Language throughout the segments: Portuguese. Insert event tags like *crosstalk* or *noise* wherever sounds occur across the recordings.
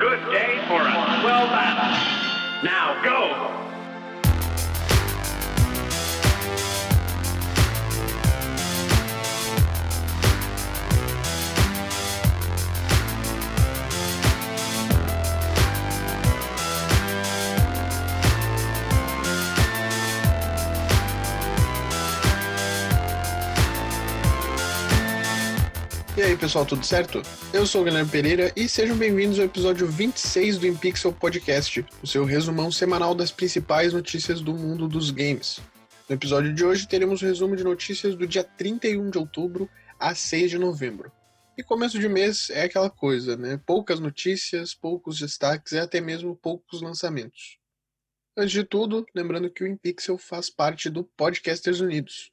Good day for a swell battle. Now go! Pessoal, tudo certo? Eu sou o Guilherme Pereira e sejam bem-vindos ao episódio 26 do InPixel Podcast, o seu resumão semanal das principais notícias do mundo dos games. No episódio de hoje teremos o um resumo de notícias do dia 31 de outubro a 6 de novembro. E começo de mês é aquela coisa, né? Poucas notícias, poucos destaques e até mesmo poucos lançamentos. Antes de tudo, lembrando que o InPixel faz parte do Podcasters Unidos,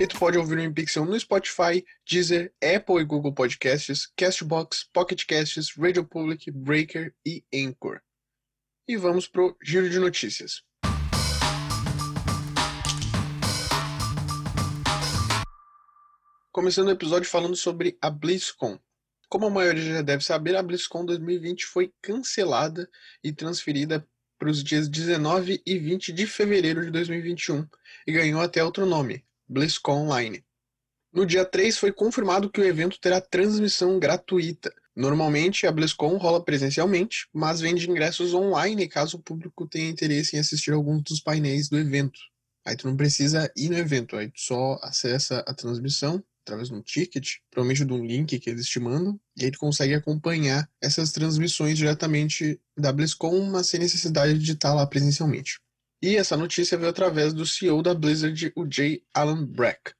E tu pode ouvir o InPixel no Spotify, Deezer, Apple e Google Podcasts, Castbox, Pocket Casts, Radio Public, Breaker e Anchor. E vamos pro giro de notícias. Começando o episódio falando sobre a BlizzCon. Como a maioria já deve saber, a BlizzCon 2020 foi cancelada e transferida para os dias 19 e 20 de fevereiro de 2021 e ganhou até outro nome, BlizzCon Online. No dia 3 foi confirmado que o evento terá transmissão gratuita. Normalmente a BlizzCon rola presencialmente, mas vende ingressos online caso o público tenha interesse em assistir alguns dos painéis do evento. Aí tu não precisa ir no evento, aí tu só acessa a transmissão através de um ticket, provavelmente de um link que eles te mandam, e aí tu consegue acompanhar essas transmissões diretamente da BlizzCon, mas sem necessidade de estar lá presencialmente. E essa notícia veio através do CEO da Blizzard, o Jay Allen Brack.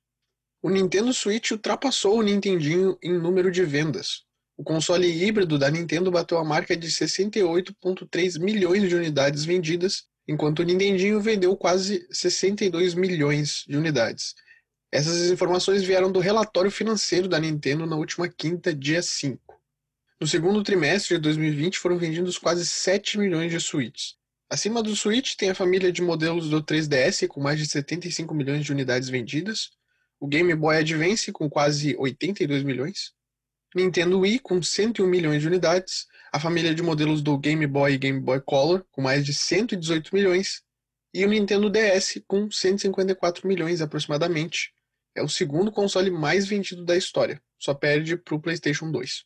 O Nintendo Switch ultrapassou o Nintendinho em número de vendas. O console híbrido da Nintendo bateu a marca de 68,3 milhões de unidades vendidas, enquanto o Nintendinho vendeu quase 62 milhões de unidades. Essas informações vieram do relatório financeiro da Nintendo na última quinta, dia 5. No segundo trimestre de 2020 foram vendidos quase 7 milhões de Switches. Acima do Switch tem a família de modelos do 3DS com mais de 75 milhões de unidades vendidas, o Game Boy Advance com quase 82 milhões, Nintendo Wii com 101 milhões de unidades, a família de modelos do Game Boy e Game Boy Color com mais de 118 milhões. E o Nintendo DS com 154 milhões aproximadamente. É o segundo console mais vendido da história, só perde para o PlayStation 2.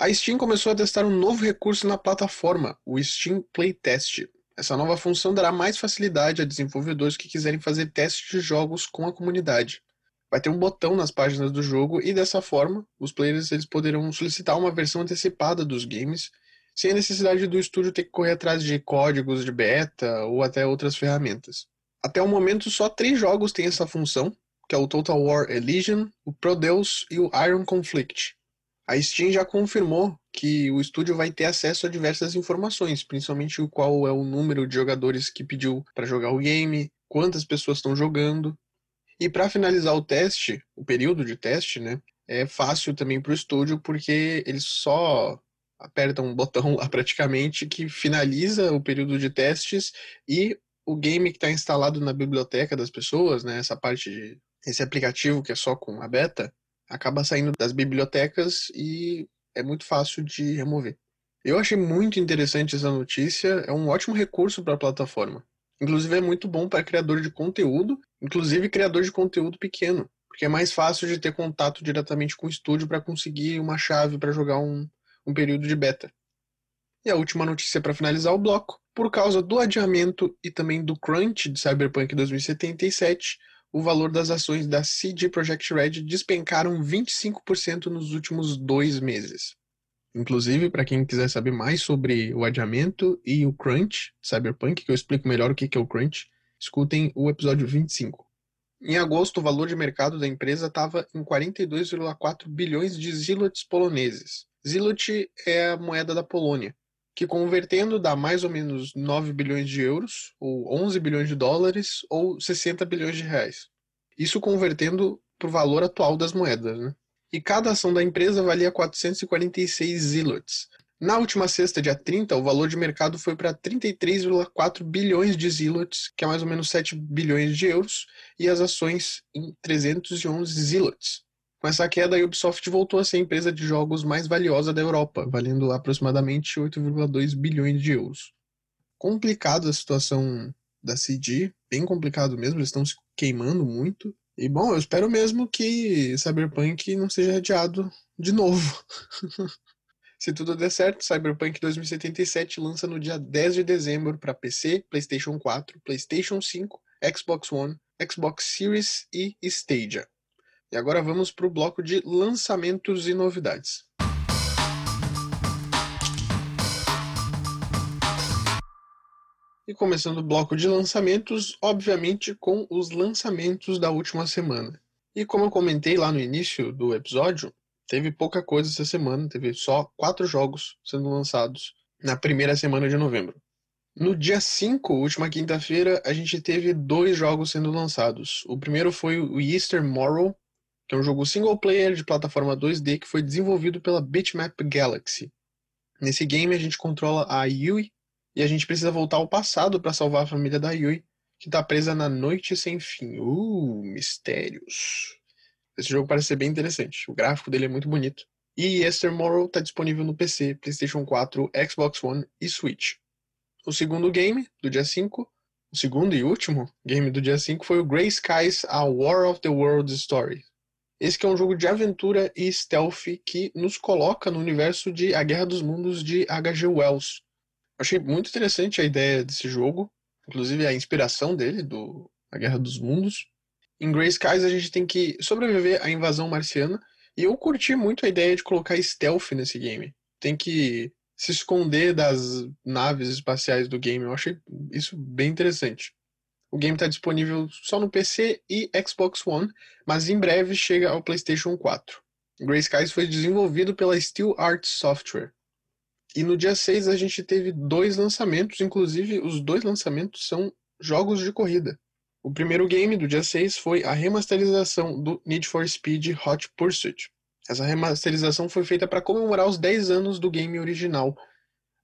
A Steam começou a testar um novo recurso na plataforma, o Steam Playtest. Essa nova função dará mais facilidade a desenvolvedores que quiserem fazer testes de jogos com a comunidade. Vai ter um botão nas páginas do jogo e dessa forma, os players eles poderão solicitar uma versão antecipada dos games, sem a necessidade do estúdio ter que correr atrás de códigos de beta ou até outras ferramentas. Até o momento, só três jogos têm essa função, que é o Total War Elysian, o Prodeus e o Iron Conflict. A Steam já confirmou que o estúdio vai ter acesso a diversas informações, principalmente o qual é o número de jogadores que pediu para jogar o game, quantas pessoas estão jogando. E para finalizar o teste, o período de teste, né, é fácil também para o estúdio porque eles só apertam um botão *laughs* lá praticamente que finaliza o período de testes e o game que está instalado na biblioteca das pessoas, né, essa parte de esse aplicativo que é só com a beta, acaba saindo das bibliotecas e é muito fácil de remover. Eu achei muito interessante essa notícia, é um ótimo recurso para a plataforma. Inclusive é muito bom para criador de conteúdo, inclusive criador de conteúdo pequeno, porque é mais fácil de ter contato diretamente com o estúdio para conseguir uma chave para jogar um, um período de beta. E a última notícia para finalizar o bloco, por causa do adiamento e também do crunch de Cyberpunk 2077, o valor das ações da CD Projekt Red despencaram 25% nos últimos dois meses. Inclusive, para quem quiser saber mais sobre o adiamento e o crunch Cyberpunk, que eu explico melhor o que é o crunch, escutem o episódio 25. Em agosto, o valor de mercado da empresa estava em 42,4 bilhões de zlots poloneses. Zlot é a moeda da Polônia, que convertendo dá mais ou menos 9 bilhões de euros, ou 11 bilhões de dólares, ou 60 bilhões de reais. Isso convertendo para o valor atual das moedas, né? E cada ação da empresa valia 446 zilots. Na última sexta, dia 30, o valor de mercado foi para 33,4 bilhões de zilots, que é mais ou menos 7 bilhões de euros, e as ações em 311 zilots. Com essa queda, a Ubisoft voltou a ser a empresa de jogos mais valiosa da Europa, valendo aproximadamente 8,2 bilhões de euros. Complicada a situação da CD, bem complicado mesmo, eles estão se queimando muito. E bom, eu espero mesmo que Cyberpunk não seja adiado de novo. *laughs* Se tudo der certo, Cyberpunk 2077 lança no dia 10 de dezembro para PC, PlayStation 4, PlayStation 5, Xbox One, Xbox Series e Stadia. E agora vamos para o bloco de lançamentos e novidades. E começando o bloco de lançamentos, obviamente com os lançamentos da última semana. E como eu comentei lá no início do episódio, teve pouca coisa essa semana, teve só quatro jogos sendo lançados na primeira semana de novembro. No dia 5, última quinta-feira, a gente teve dois jogos sendo lançados. O primeiro foi o Easter Morrow, que é um jogo single player de plataforma 2D que foi desenvolvido pela Bitmap Galaxy. Nesse game a gente controla a Yui e a gente precisa voltar ao passado para salvar a família da Yui, que está presa na Noite Sem Fim. Uh, mistérios. Esse jogo parece ser bem interessante. O gráfico dele é muito bonito. E Esther Morrow está disponível no PC, PlayStation 4, Xbox One e Switch. O segundo game, do dia 5, o segundo e último game do dia 5 foi o Grey Skies A War of the Worlds Story, esse é um jogo de aventura e stealth que nos coloca no universo de A Guerra dos Mundos de H.G. Wells. Achei muito interessante a ideia desse jogo, inclusive a inspiração dele, do A Guerra dos Mundos. Em Grey Skies a gente tem que sobreviver à invasão marciana, e eu curti muito a ideia de colocar stealth nesse game. Tem que se esconder das naves espaciais do game. Eu achei isso bem interessante. O game está disponível só no PC e Xbox One, mas em breve chega ao PlayStation 4. Grey Skies foi desenvolvido pela Steel Art Software. E no dia 6 a gente teve dois lançamentos, inclusive os dois lançamentos são jogos de corrida. O primeiro game do dia 6 foi a remasterização do Need for Speed Hot Pursuit. Essa remasterização foi feita para comemorar os 10 anos do game original.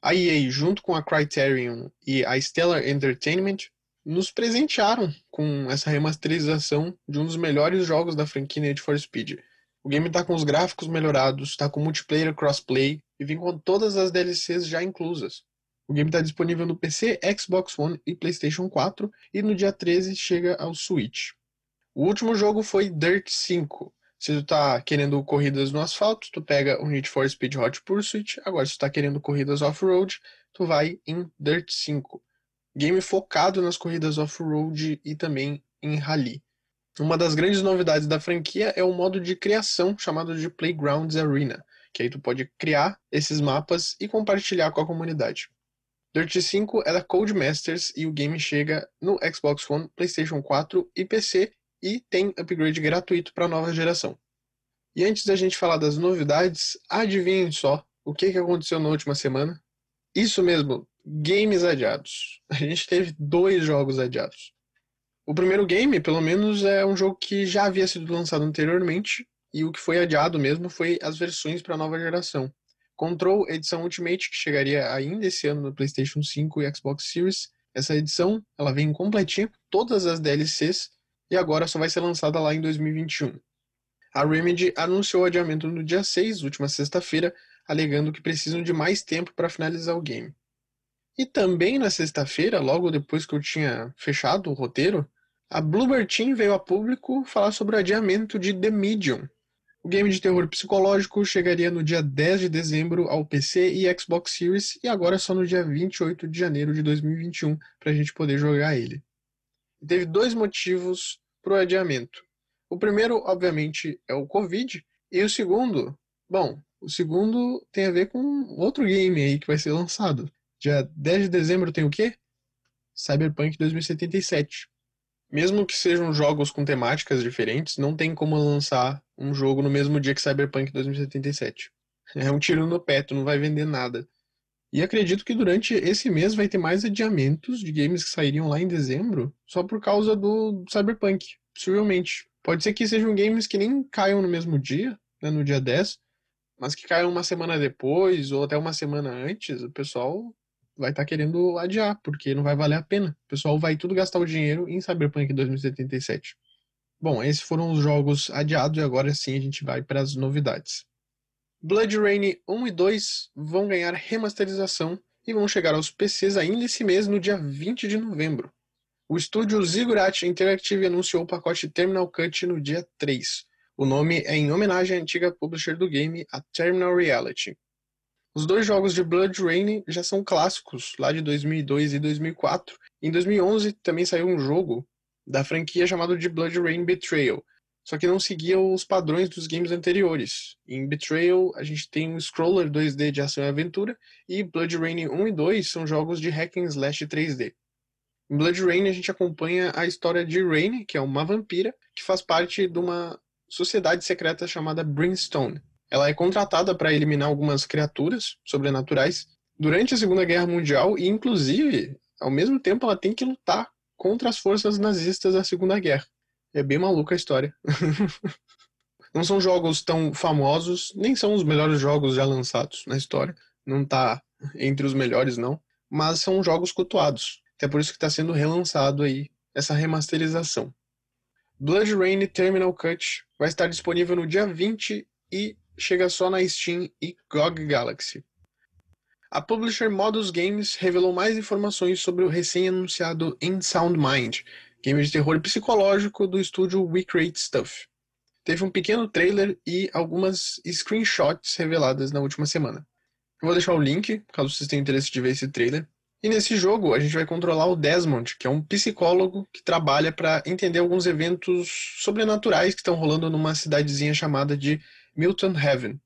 A EA, junto com a Criterion e a Stellar Entertainment, nos presentearam com essa remasterização de um dos melhores jogos da franquia Need for Speed. O game está com os gráficos melhorados, está com multiplayer crossplay e vem com todas as DLCs já inclusas. O game está disponível no PC, Xbox One e PlayStation 4 e no dia 13 chega ao Switch. O último jogo foi Dirt 5. Se tu tá querendo corridas no asfalto, tu pega o Need for Speed Hot Pursuit. Agora, se tu tá querendo corridas off-road, tu vai em Dirt 5 game focado nas corridas off-road e também em rally. Uma das grandes novidades da franquia é o modo de criação chamado de Playgrounds Arena, que aí tu pode criar esses mapas e compartilhar com a comunidade. Dirt 5 é da Codemasters e o game chega no Xbox One, PlayStation 4 e PC e tem upgrade gratuito para a nova geração. E antes da gente falar das novidades, adivinhem só o que aconteceu na última semana? Isso mesmo, games adiados. A gente teve dois jogos adiados. O primeiro game, pelo menos, é um jogo que já havia sido lançado anteriormente, e o que foi adiado mesmo foi as versões para a nova geração. Control edição Ultimate, que chegaria ainda esse ano no PlayStation 5 e Xbox Series. Essa edição, ela vem completinha com todas as DLCs e agora só vai ser lançada lá em 2021. A Remedy anunciou o adiamento no dia 6, última sexta-feira, alegando que precisam de mais tempo para finalizar o game. E também na sexta-feira, logo depois que eu tinha fechado o roteiro, a Bloober Team veio a público falar sobre o adiamento de The Medium. O game de terror psicológico chegaria no dia 10 de dezembro ao PC e Xbox Series e agora só no dia 28 de janeiro de 2021 para a gente poder jogar ele. teve dois motivos para o adiamento. O primeiro, obviamente, é o Covid, e o segundo, bom, o segundo tem a ver com outro game aí que vai ser lançado. Dia 10 de dezembro tem o quê? Cyberpunk 2077. Mesmo que sejam jogos com temáticas diferentes, não tem como lançar um jogo no mesmo dia que Cyberpunk 2077. É um tiro no pé, tu não vai vender nada. E acredito que durante esse mês vai ter mais adiamentos de games que sairiam lá em dezembro, só por causa do Cyberpunk, possivelmente. Pode ser que sejam games que nem caiam no mesmo dia, né, no dia 10, mas que caiam uma semana depois ou até uma semana antes, o pessoal vai estar tá querendo adiar, porque não vai valer a pena. O pessoal vai tudo gastar o dinheiro em Cyberpunk 2077. Bom, esses foram os jogos adiados e agora sim a gente vai para as novidades. Blood Rain 1 e 2 vão ganhar remasterização e vão chegar aos PCs ainda esse mês, no dia 20 de novembro. O estúdio Ziggurat Interactive anunciou o pacote Terminal Cut no dia 3. O nome é em homenagem à antiga publisher do game, a Terminal Reality. Os dois jogos de Blood Rain já são clássicos, lá de 2002 e 2004. Em 2011 também saiu um jogo da franquia chamado de Blood Rain Betrayal, só que não seguia os padrões dos games anteriores. Em Betrayal, a gente tem um scroller 2D de ação e aventura, e Blood Rain 1 e 2 são jogos de hack and slash 3D. Em Blood Rain, a gente acompanha a história de Rain, que é uma vampira, que faz parte de uma sociedade secreta chamada Brimstone. Ela é contratada para eliminar algumas criaturas sobrenaturais durante a Segunda Guerra Mundial e, inclusive, ao mesmo tempo, ela tem que lutar contra as forças nazistas da Segunda Guerra. É bem maluca a história. *laughs* não são jogos tão famosos, nem são os melhores jogos já lançados na história. Não tá entre os melhores, não. Mas são jogos cultuados. Até por isso que está sendo relançado aí essa remasterização. Blood Rain Terminal Cut vai estar disponível no dia 20 e chega só na Steam e GOG Galaxy. A publisher Modus Games revelou mais informações sobre o recém-anunciado In Sound Mind, game de terror psicológico do estúdio We Create Stuff. Teve um pequeno trailer e algumas screenshots reveladas na última semana. Eu vou deixar o link, caso vocês tenham interesse de ver esse trailer. E nesse jogo a gente vai controlar o Desmond, que é um psicólogo que trabalha para entender alguns eventos sobrenaturais que estão rolando numa cidadezinha chamada de Milton Heaven.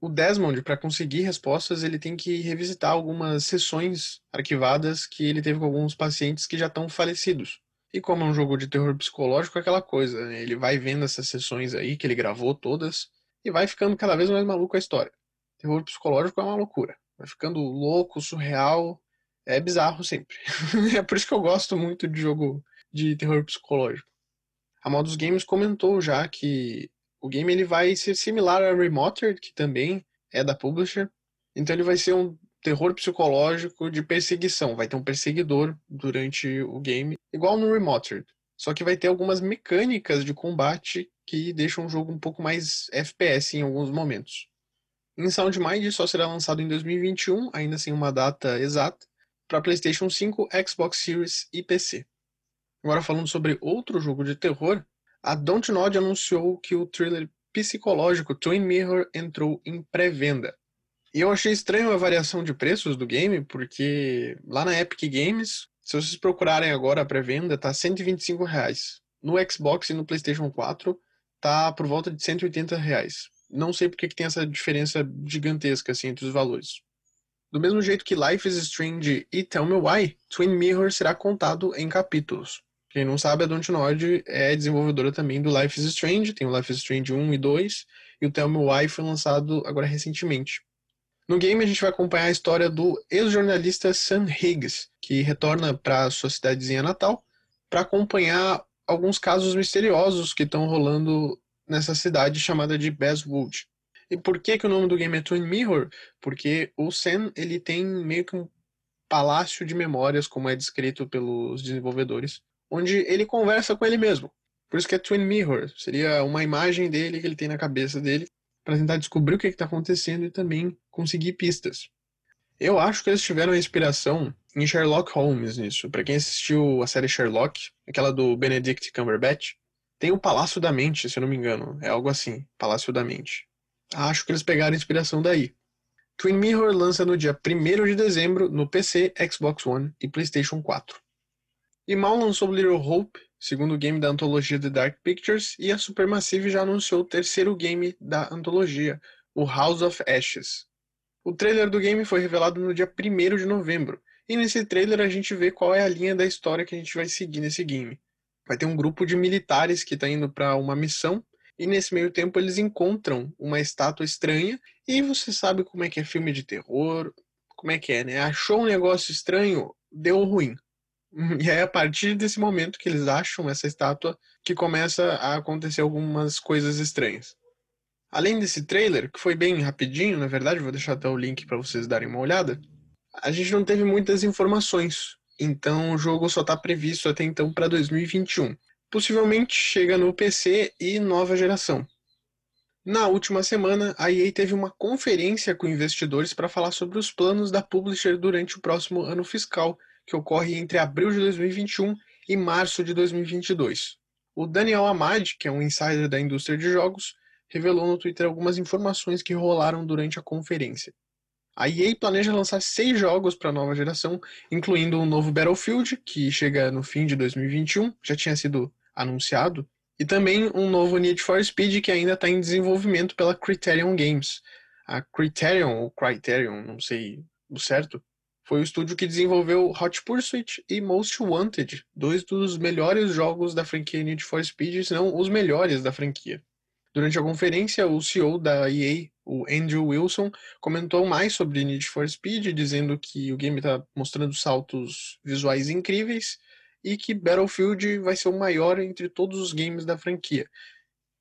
O Desmond, para conseguir respostas, ele tem que revisitar algumas sessões arquivadas que ele teve com alguns pacientes que já estão falecidos. E como é um jogo de terror psicológico, é aquela coisa, né? Ele vai vendo essas sessões aí, que ele gravou todas, e vai ficando cada vez mais maluco a história. Terror psicológico é uma loucura. Vai ficando louco, surreal. É bizarro sempre. *laughs* é por isso que eu gosto muito de jogo de terror psicológico. A Modus Games comentou já que o game ele vai ser similar a Remoted, que também é da publisher. Então ele vai ser um terror psicológico de perseguição. Vai ter um perseguidor durante o game, igual no Remoted. Só que vai ter algumas mecânicas de combate que deixam o jogo um pouco mais FPS em alguns momentos. Em SoundMind só será lançado em 2021, ainda sem uma data exata, para PlayStation 5, Xbox Series e PC. Agora falando sobre outro jogo de terror, a Dontnod anunciou que o thriller psicológico Twin Mirror entrou em pré-venda. E eu achei estranho a variação de preços do game, porque lá na Epic Games, se vocês procurarem agora a pré-venda, tá 125 reais. No Xbox e no PlayStation 4 tá por volta de 180 reais. Não sei porque que tem essa diferença gigantesca assim entre os valores. Do mesmo jeito que Life is Strange e Tell Me Why, Twin Mirror será contado em capítulos. Quem não sabe, a Dontnod é desenvolvedora também do Life is Strange, tem o Life is Strange 1 e 2, e o Tell Me Why foi lançado agora recentemente. No game, a gente vai acompanhar a história do ex-jornalista Sam Higgs, que retorna para sua cidadezinha natal para acompanhar alguns casos misteriosos que estão rolando nessa cidade chamada de Basswood. E por que, que o nome do game é Twin Mirror? Porque o Sam ele tem meio que um palácio de memórias, como é descrito pelos desenvolvedores, onde ele conversa com ele mesmo. Por isso que é Twin Mirror. Seria uma imagem dele que ele tem na cabeça dele para tentar descobrir o que está acontecendo e também conseguir pistas. Eu acho que eles tiveram inspiração em Sherlock Holmes nisso. Para quem assistiu a série Sherlock, aquela do Benedict Cumberbatch, tem o Palácio da Mente, se eu não me engano. É algo assim, Palácio da Mente. Acho que eles pegaram inspiração daí. Twin Mirror lança no dia 1 de dezembro no PC, Xbox One e PlayStation 4. E mal lançou Little Hope, segundo game da antologia The Dark Pictures, e a Supermassive já anunciou o terceiro game da antologia, o House of Ashes. O trailer do game foi revelado no dia 1 de novembro, e nesse trailer a gente vê qual é a linha da história que a gente vai seguir nesse game. Vai ter um grupo de militares que está indo para uma missão, e nesse meio tempo eles encontram uma estátua estranha, e você sabe como é que é filme de terror, como é que é, né? Achou um negócio estranho, deu ruim. E é a partir desse momento que eles acham essa estátua que começa a acontecer algumas coisas estranhas. Além desse trailer, que foi bem rapidinho, na verdade, vou deixar até o link para vocês darem uma olhada, a gente não teve muitas informações. Então o jogo só está previsto até então para 2021. Possivelmente chega no PC e nova geração. Na última semana, a EA teve uma conferência com investidores para falar sobre os planos da publisher durante o próximo ano fiscal, que ocorre entre abril de 2021 e março de 2022. O Daniel Amad, que é um insider da indústria de jogos, revelou no Twitter algumas informações que rolaram durante a conferência. A EA planeja lançar seis jogos para a nova geração, incluindo um novo Battlefield, que chega no fim de 2021, já tinha sido anunciado, e também um novo Need for Speed que ainda está em desenvolvimento pela Criterion Games. A Criterion, ou Criterion, não sei o certo, foi o estúdio que desenvolveu Hot Pursuit e Most Wanted, dois dos melhores jogos da franquia Need for Speed, se não os melhores da franquia. Durante a conferência, o CEO da EA, o Andrew Wilson, comentou mais sobre Need for Speed, dizendo que o game está mostrando saltos visuais incríveis e que Battlefield vai ser o maior entre todos os games da franquia.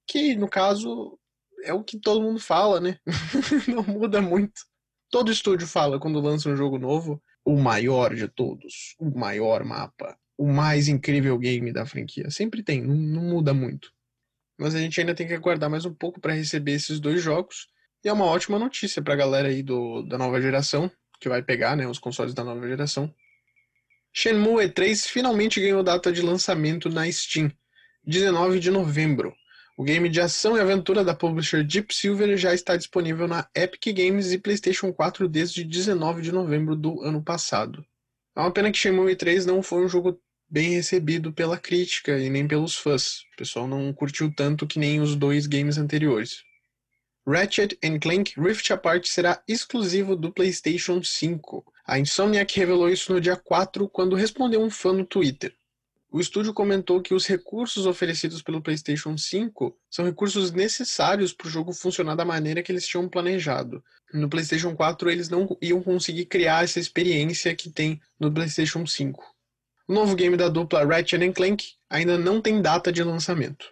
Que, no caso, é o que todo mundo fala, né? *laughs* Não muda muito. Todo estúdio fala quando lança um jogo novo, o maior de todos, o maior mapa, o mais incrível game da franquia. Sempre tem, não, não muda muito. Mas a gente ainda tem que aguardar mais um pouco para receber esses dois jogos. E é uma ótima notícia para a galera aí do, da nova geração, que vai pegar né, os consoles da nova geração. Shenmue E3 finalmente ganhou data de lançamento na Steam, 19 de novembro. O game de ação e aventura da publisher Deep Silver já está disponível na Epic Games e PlayStation 4 desde 19 de novembro do ano passado. É uma pena que Shenmue 3 não foi um jogo bem recebido pela crítica e nem pelos fãs. O pessoal não curtiu tanto que nem os dois games anteriores. Ratchet Clank Rift Apart será exclusivo do PlayStation 5. A Insomniac revelou isso no dia 4 quando respondeu um fã no Twitter. O estúdio comentou que os recursos oferecidos pelo PlayStation 5 são recursos necessários para o jogo funcionar da maneira que eles tinham planejado. No PlayStation 4 eles não iam conseguir criar essa experiência que tem no PlayStation 5. O novo game da dupla Ratchet Clank ainda não tem data de lançamento.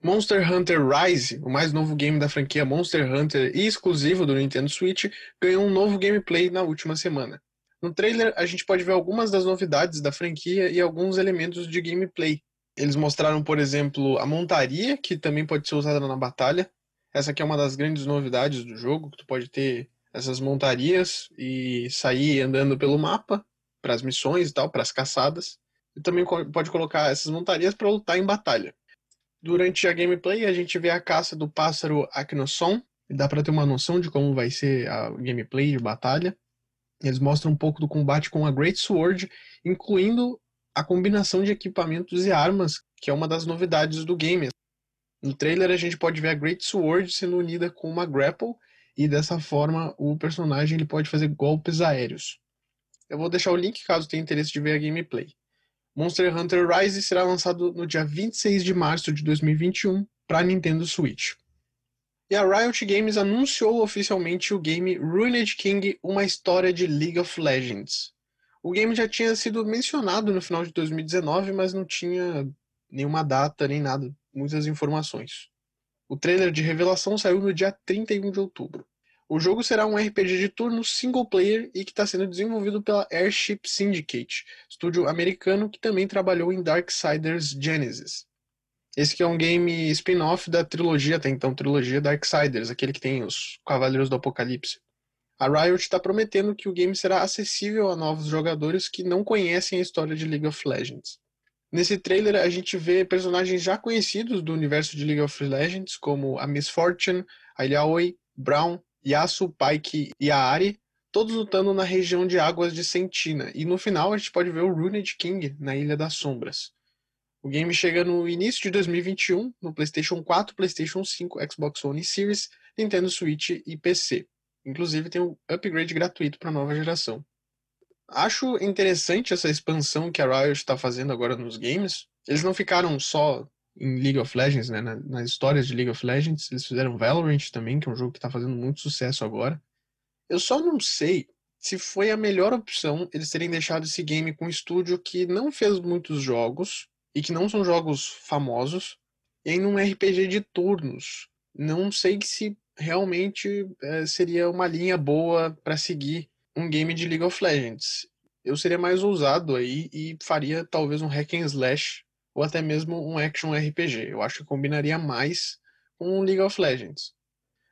Monster Hunter Rise, o mais novo game da franquia Monster Hunter e exclusivo do Nintendo Switch, ganhou um novo gameplay na última semana. No trailer, a gente pode ver algumas das novidades da franquia e alguns elementos de gameplay. Eles mostraram, por exemplo, a montaria, que também pode ser usada na batalha. Essa aqui é uma das grandes novidades do jogo, que tu pode ter essas montarias e sair andando pelo mapa para as missões e tal, para as caçadas. E também pode colocar essas montarias para lutar em batalha. Durante a gameplay, a gente vê a caça do pássaro Aknoson, e dá para ter uma noção de como vai ser a gameplay de batalha. Eles mostram um pouco do combate com a Great Sword, incluindo a combinação de equipamentos e armas, que é uma das novidades do game. No trailer a gente pode ver a Great Sword sendo unida com uma grapple e dessa forma o personagem ele pode fazer golpes aéreos. Eu vou deixar o link caso tenha interesse de ver a gameplay. Monster Hunter Rise será lançado no dia 26 de março de 2021 para Nintendo Switch. E a Riot Games anunciou oficialmente o game Ruined King, uma história de League of Legends. O game já tinha sido mencionado no final de 2019, mas não tinha nenhuma data nem nada, muitas informações. O trailer de revelação saiu no dia 31 de outubro. O jogo será um RPG de turno single player e que está sendo desenvolvido pela Airship Syndicate, estúdio americano que também trabalhou em Darksiders Genesis. Esse que é um game spin-off da trilogia, até então trilogia Darksiders, aquele que tem os Cavaleiros do Apocalipse. A Riot está prometendo que o game será acessível a novos jogadores que não conhecem a história de League of Legends. Nesse trailer a gente vê personagens já conhecidos do universo de League of Legends, como a Miss Fortune, a Yaoi, Brown, Yasu, Pike e Aari, todos lutando na região de águas de Sentina. E no final a gente pode ver o Runed King na Ilha das Sombras. O game chega no início de 2021 no PlayStation 4, PlayStation 5, Xbox One Series, Nintendo Switch e PC. Inclusive tem um upgrade gratuito para a nova geração. Acho interessante essa expansão que a Riot está fazendo agora nos games. Eles não ficaram só em League of Legends, né, nas histórias de League of Legends. Eles fizeram Valorant também, que é um jogo que está fazendo muito sucesso agora. Eu só não sei se foi a melhor opção eles terem deixado esse game com um estúdio que não fez muitos jogos e que não são jogos famosos, e em um RPG de turnos. Não sei se realmente é, seria uma linha boa para seguir um game de League of Legends. Eu seria mais ousado aí e faria talvez um hack and slash ou até mesmo um action RPG. Eu acho que combinaria mais com League of Legends.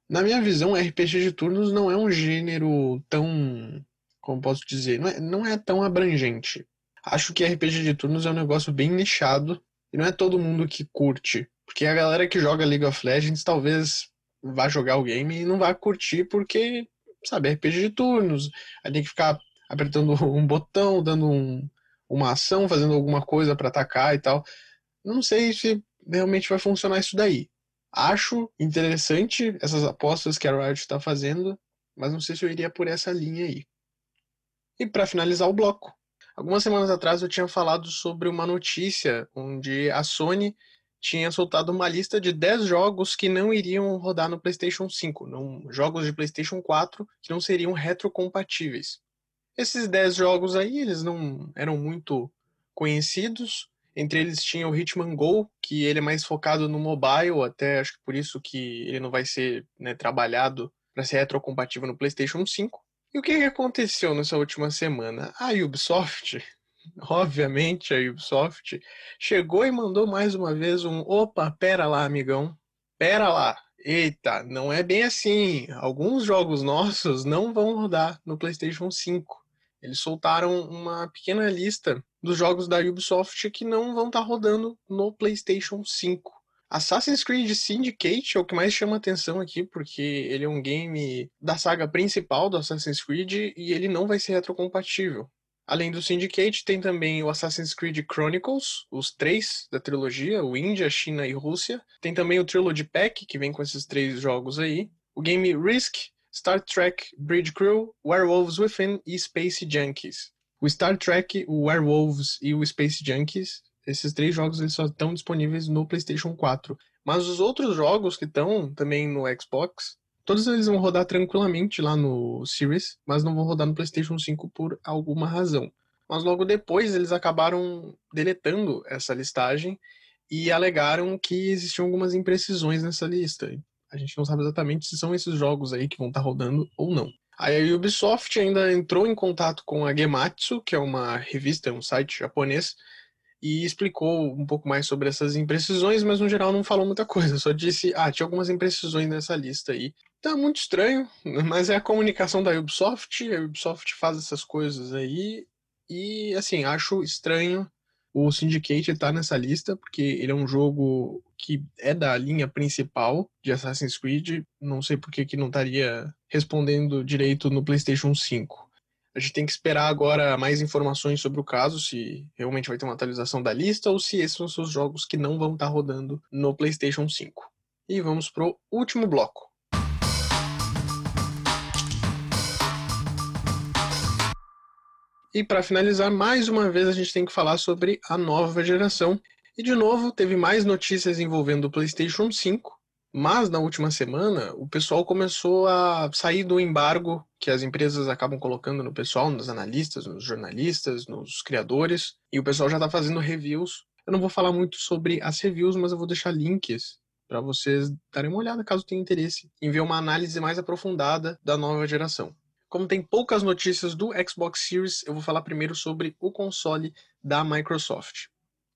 Na minha visão, RPG de turnos não é um gênero tão. Como posso dizer? Não é, não é tão abrangente. Acho que RPG de turnos é um negócio bem nichado e não é todo mundo que curte. Porque a galera que joga League of Legends talvez vá jogar o game e não vá curtir porque, sabe, RPG de turnos. Aí tem que ficar apertando *laughs* um botão, dando um, uma ação, fazendo alguma coisa para atacar e tal. Não sei se realmente vai funcionar isso daí. Acho interessante essas apostas que a Riot está fazendo, mas não sei se eu iria por essa linha aí. E para finalizar o bloco, algumas semanas atrás eu tinha falado sobre uma notícia onde a Sony tinha soltado uma lista de 10 jogos que não iriam rodar no PlayStation 5, não, jogos de PlayStation 4 que não seriam retrocompatíveis. Esses 10 jogos aí, eles não eram muito conhecidos, entre eles tinha o Hitman Go, que ele é mais focado no mobile, até acho que por isso que ele não vai ser né, trabalhado para ser retrocompatível no PlayStation 5. E o que aconteceu nessa última semana? A Ubisoft, *laughs* obviamente a Ubisoft, chegou e mandou mais uma vez um opa, pera lá, amigão. Pera lá. Eita, não é bem assim. Alguns jogos nossos não vão rodar no PlayStation 5. Eles soltaram uma pequena lista dos jogos da Ubisoft que não vão estar tá rodando no PlayStation 5. Assassin's Creed Syndicate é o que mais chama atenção aqui, porque ele é um game da saga principal do Assassin's Creed e ele não vai ser retrocompatível. Além do Syndicate, tem também o Assassin's Creed Chronicles, os três da trilogia, o Índia, China e Rússia. Tem também o Trilogy Pack, que vem com esses três jogos aí. O game Risk, Star Trek Bridge Crew, Werewolves Within e Space Junkies. O Star Trek, o Werewolves e o Space Junkies, esses três jogos eles só estão disponíveis no PlayStation 4. Mas os outros jogos que estão também no Xbox, todos eles vão rodar tranquilamente lá no Series, mas não vão rodar no PlayStation 5 por alguma razão. Mas logo depois eles acabaram deletando essa listagem e alegaram que existiam algumas imprecisões nessa lista. A gente não sabe exatamente se são esses jogos aí que vão estar tá rodando ou não. Aí a Ubisoft ainda entrou em contato com a Gematsu, que é uma revista, um site japonês, e explicou um pouco mais sobre essas imprecisões, mas no geral não falou muita coisa, só disse, ah, tinha algumas imprecisões nessa lista aí. Tá muito estranho, *laughs* mas é a comunicação da Ubisoft, a Ubisoft faz essas coisas aí, e assim, acho estranho o Syndicate está nessa lista porque ele é um jogo que é da linha principal de Assassin's Creed. Não sei por que, que não estaria respondendo direito no PlayStation 5. A gente tem que esperar agora mais informações sobre o caso, se realmente vai ter uma atualização da lista ou se esses são os jogos que não vão estar rodando no PlayStation 5. E vamos pro último bloco. E para finalizar, mais uma vez a gente tem que falar sobre a nova geração. E de novo, teve mais notícias envolvendo o PlayStation 5, mas na última semana o pessoal começou a sair do embargo que as empresas acabam colocando no pessoal, nos analistas, nos jornalistas, nos criadores, e o pessoal já está fazendo reviews. Eu não vou falar muito sobre as reviews, mas eu vou deixar links para vocês darem uma olhada caso tenham interesse em ver uma análise mais aprofundada da nova geração. Como tem poucas notícias do Xbox Series, eu vou falar primeiro sobre o console da Microsoft.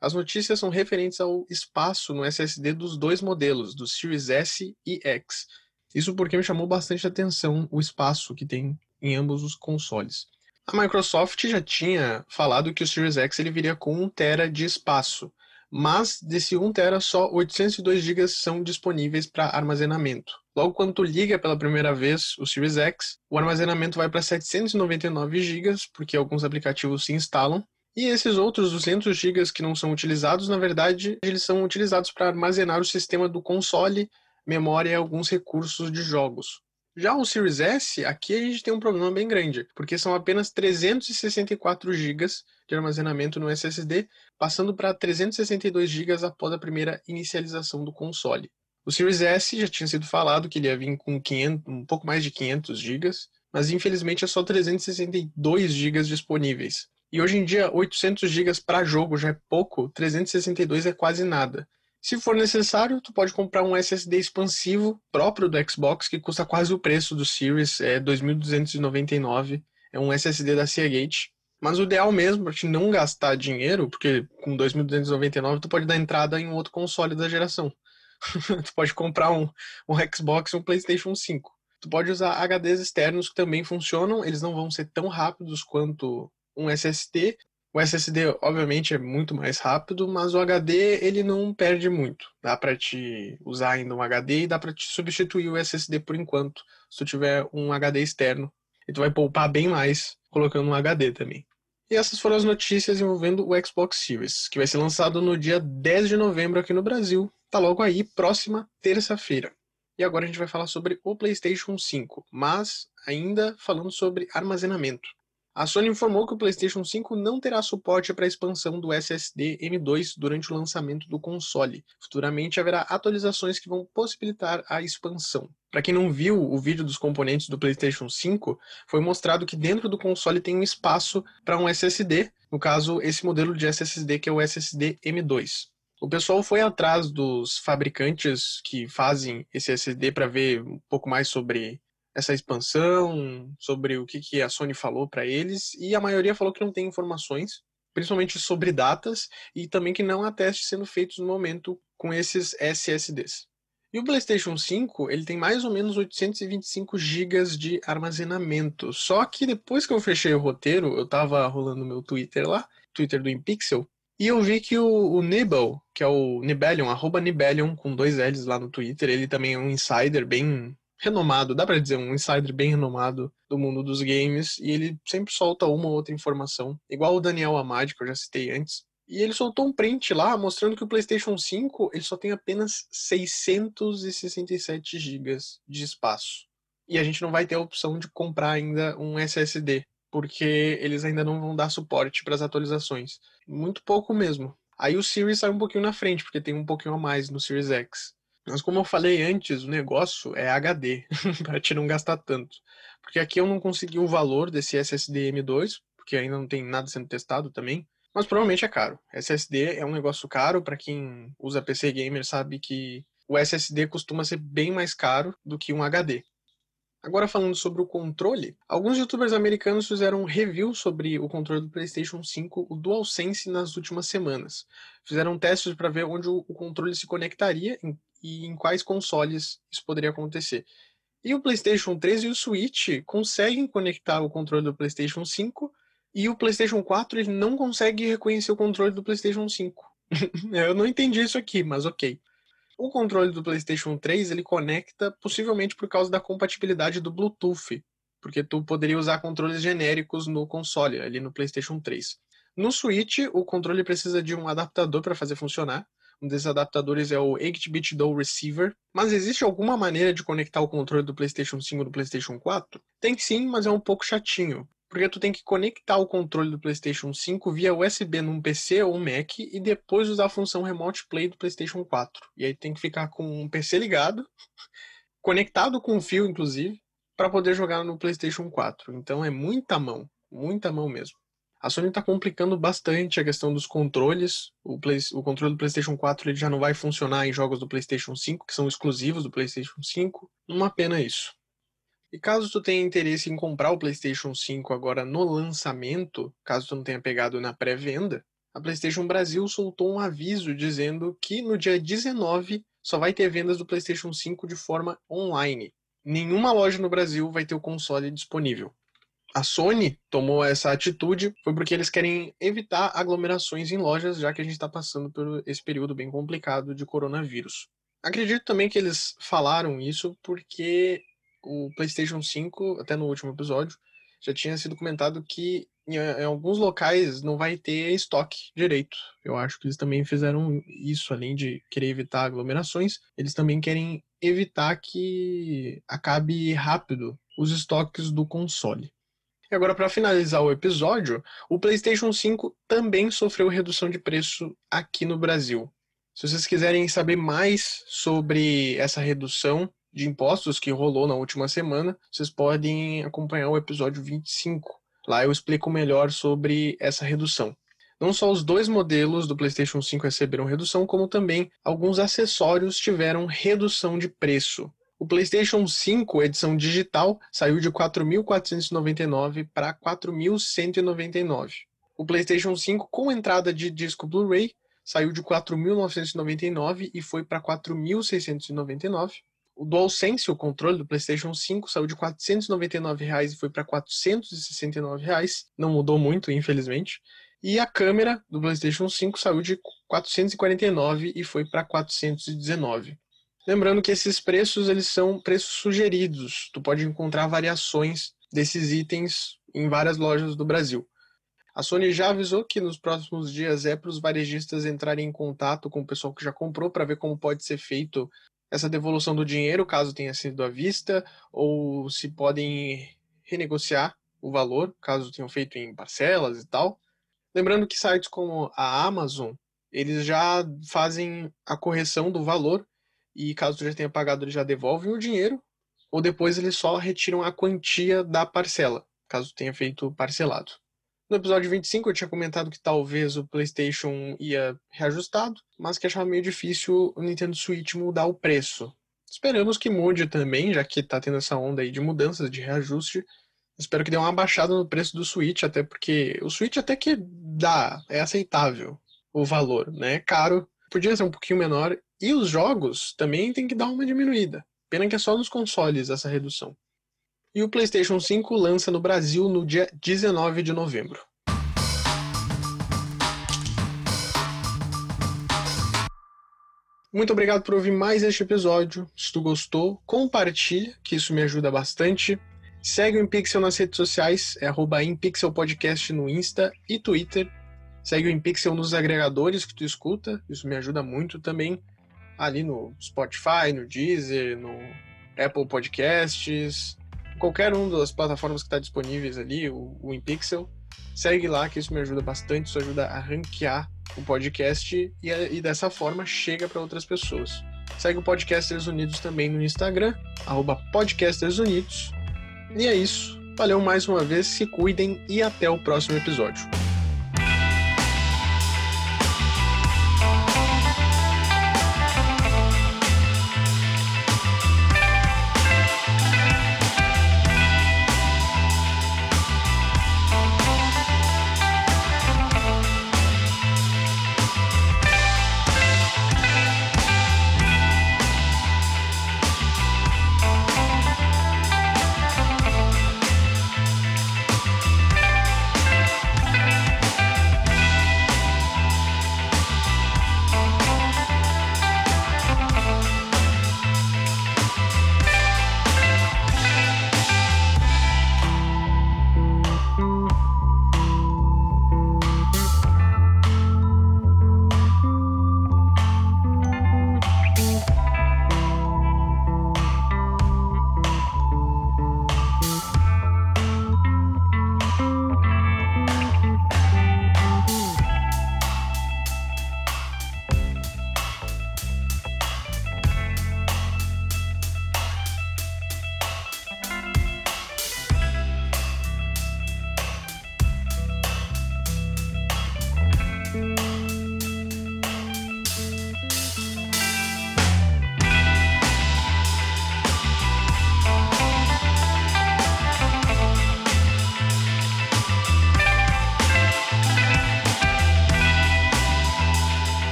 As notícias são referentes ao espaço no SSD dos dois modelos, do Series S e X. Isso porque me chamou bastante atenção o espaço que tem em ambos os consoles. A Microsoft já tinha falado que o Series X ele viria com 1 TB de espaço, mas desse 1 TB só 802 GB são disponíveis para armazenamento. Logo quando tu liga pela primeira vez o Series X, o armazenamento vai para 799 GB, porque alguns aplicativos se instalam, e esses outros 200 GB que não são utilizados, na verdade, eles são utilizados para armazenar o sistema do console, memória e alguns recursos de jogos. Já o Series S, aqui a gente tem um problema bem grande, porque são apenas 364 GB de armazenamento no SSD, passando para 362 GB após a primeira inicialização do console. O Series S já tinha sido falado que ele ia vir com 500, um pouco mais de 500 GB, mas infelizmente é só 362 GB disponíveis. E hoje em dia, 800 GB para jogo já é pouco, 362 é quase nada. Se for necessário, tu pode comprar um SSD expansivo próprio do Xbox que custa quase o preço do Series, é 2.299, é um SSD da Seagate. Mas o ideal mesmo para te não gastar dinheiro, porque com 2.299 tu pode dar entrada em um outro console da geração. *laughs* tu pode comprar um, um Xbox e um PlayStation 5. Tu pode usar HDs externos que também funcionam, eles não vão ser tão rápidos quanto um SSD. O SSD, obviamente, é muito mais rápido, mas o HD ele não perde muito. Dá para te usar ainda um HD e dá para te substituir o SSD por enquanto, se tu tiver um HD externo. E tu vai poupar bem mais colocando um HD também. E essas foram as notícias envolvendo o Xbox Series, que vai ser lançado no dia 10 de novembro aqui no Brasil. Tá logo aí, próxima terça-feira. E agora a gente vai falar sobre o PlayStation 5, mas ainda falando sobre armazenamento. A Sony informou que o PlayStation 5 não terá suporte para a expansão do SSD M2 durante o lançamento do console. Futuramente haverá atualizações que vão possibilitar a expansão. Para quem não viu o vídeo dos componentes do PlayStation 5, foi mostrado que dentro do console tem um espaço para um SSD, no caso, esse modelo de SSD que é o SSD M2. O pessoal foi atrás dos fabricantes que fazem esse SSD para ver um pouco mais sobre essa expansão, sobre o que, que a Sony falou para eles, e a maioria falou que não tem informações, principalmente sobre datas, e também que não há testes sendo feitos no momento com esses SSDs. E o PlayStation 5, ele tem mais ou menos 825 GB de armazenamento. Só que depois que eu fechei o roteiro, eu estava rolando meu Twitter lá, Twitter do InPixel, e eu vi que o, o que é o Nibelion, arroba Nibelion, com dois L's lá no Twitter, ele também é um insider bem renomado, dá para dizer, um insider bem renomado do mundo dos games, e ele sempre solta uma ou outra informação, igual o Daniel Amad, que eu já citei antes. E ele soltou um print lá mostrando que o PlayStation 5 ele só tem apenas 667 GB de espaço. E a gente não vai ter a opção de comprar ainda um SSD, porque eles ainda não vão dar suporte para as atualizações. Muito pouco mesmo. Aí o Series sai um pouquinho na frente, porque tem um pouquinho a mais no Series X. Mas como eu falei antes, o negócio é HD, *laughs* para te não gastar tanto. Porque aqui eu não consegui o valor desse SSD M2, porque ainda não tem nada sendo testado também. Mas provavelmente é caro. SSD é um negócio caro, para quem usa PC gamer sabe que o SSD costuma ser bem mais caro do que um HD. Agora falando sobre o controle, alguns youtubers americanos fizeram um review sobre o controle do PlayStation 5, o DualSense, nas últimas semanas. Fizeram testes para ver onde o controle se conectaria e em quais consoles isso poderia acontecer. E o PlayStation 3 e o Switch conseguem conectar o controle do PlayStation 5 e o PlayStation 4 ele não consegue reconhecer o controle do PlayStation 5. *laughs* Eu não entendi isso aqui, mas ok. O controle do PlayStation 3 ele conecta possivelmente por causa da compatibilidade do Bluetooth, porque tu poderia usar controles genéricos no console, ali no PlayStation 3. No Switch, o controle precisa de um adaptador para fazer funcionar, um desses adaptadores é o 8-bit DOE Receiver. Mas existe alguma maneira de conectar o controle do PlayStation 5 no PlayStation 4? Tem sim, mas é um pouco chatinho. Porque tu tem que conectar o controle do PlayStation 5 via USB num PC ou um Mac e depois usar a função Remote Play do PlayStation 4. E aí tem que ficar com um PC ligado, *laughs* conectado com um fio, inclusive, para poder jogar no PlayStation 4. Então é muita mão, muita mão mesmo. A Sony está complicando bastante a questão dos controles. O, Play, o controle do PlayStation 4 ele já não vai funcionar em jogos do PlayStation 5, que são exclusivos do PlayStation 5. Uma pena isso. E caso tu tenha interesse em comprar o PlayStation 5 agora no lançamento, caso tu não tenha pegado na pré-venda, a PlayStation Brasil soltou um aviso dizendo que no dia 19 só vai ter vendas do PlayStation 5 de forma online. Nenhuma loja no Brasil vai ter o console disponível a Sony tomou essa atitude foi porque eles querem evitar aglomerações em lojas, já que a gente está passando por esse período bem complicado de coronavírus. Acredito também que eles falaram isso porque o PlayStation 5, até no último episódio, já tinha sido comentado que em, em alguns locais não vai ter estoque direito. Eu acho que eles também fizeram isso, além de querer evitar aglomerações, eles também querem evitar que acabe rápido os estoques do console. E agora, para finalizar o episódio, o PlayStation 5 também sofreu redução de preço aqui no Brasil. Se vocês quiserem saber mais sobre essa redução de impostos que rolou na última semana, vocês podem acompanhar o episódio 25. Lá eu explico melhor sobre essa redução. Não só os dois modelos do PlayStation 5 receberam redução, como também alguns acessórios tiveram redução de preço. O PlayStation 5 edição digital saiu de 4.499 para 4.199. O PlayStation 5 com entrada de disco Blu-ray saiu de 4.999 e foi para 4.699. O DualSense, o controle do PlayStation 5, saiu de 499 reais e foi para 469 reais. Não mudou muito, infelizmente. E a câmera do PlayStation 5 saiu de 449 e foi para 419. Lembrando que esses preços eles são preços sugeridos. Tu pode encontrar variações desses itens em várias lojas do Brasil. A Sony já avisou que nos próximos dias é para os varejistas entrarem em contato com o pessoal que já comprou para ver como pode ser feito essa devolução do dinheiro, caso tenha sido à vista, ou se podem renegociar o valor, caso tenham feito em parcelas e tal. Lembrando que sites como a Amazon, eles já fazem a correção do valor e caso já tenha pagado, eles já devolvem o dinheiro, ou depois eles só retiram a quantia da parcela, caso tenha feito parcelado. No episódio 25 eu tinha comentado que talvez o PlayStation ia reajustado, mas que achava meio difícil o Nintendo Switch mudar o preço. Esperamos que mude também, já que tá tendo essa onda aí de mudanças, de reajuste. Espero que dê uma baixada no preço do Switch, até porque o Switch até que dá, é aceitável o valor, né? É caro, podia ser um pouquinho menor. E os jogos também tem que dar uma diminuída. Pena que é só nos consoles essa redução. E o PlayStation 5 lança no Brasil no dia 19 de novembro. Muito obrigado por ouvir mais este episódio. Se tu gostou, compartilha, que isso me ajuda bastante. Segue o InPixel nas redes sociais, é arroba InPixelPodcast no Insta e Twitter. Segue o InPixel nos agregadores que tu escuta, isso me ajuda muito também. Ali no Spotify, no Deezer, no Apple Podcasts, qualquer uma das plataformas que está disponíveis ali, o, o InPixel, segue lá que isso me ajuda bastante, isso ajuda a ranquear o podcast e, e dessa forma chega para outras pessoas. Segue o Podcasters Unidos também no Instagram, arroba Podcasters Unidos. E é isso. Valeu mais uma vez, se cuidem e até o próximo episódio.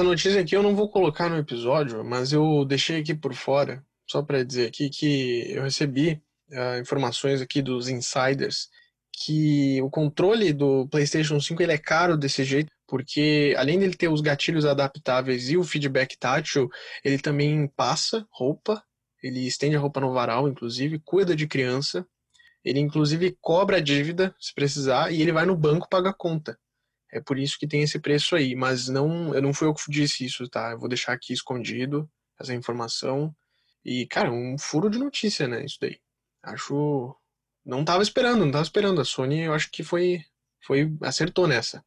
Essa notícia aqui eu não vou colocar no episódio, mas eu deixei aqui por fora, só para dizer aqui que eu recebi uh, informações aqui dos insiders que o controle do PlayStation 5 ele é caro desse jeito, porque além dele ter os gatilhos adaptáveis e o feedback tátil, ele também passa roupa, Ele estende a roupa no varal, inclusive, cuida de criança. Ele, inclusive, cobra a dívida, se precisar, e ele vai no banco pagar a conta. É por isso que tem esse preço aí. Mas não, eu não fui eu que disse isso, tá? Eu vou deixar aqui escondido essa informação. E, cara, um furo de notícia, né? Isso daí. Acho. Não tava esperando, não tava esperando. A Sony, eu acho que foi. foi acertou nessa.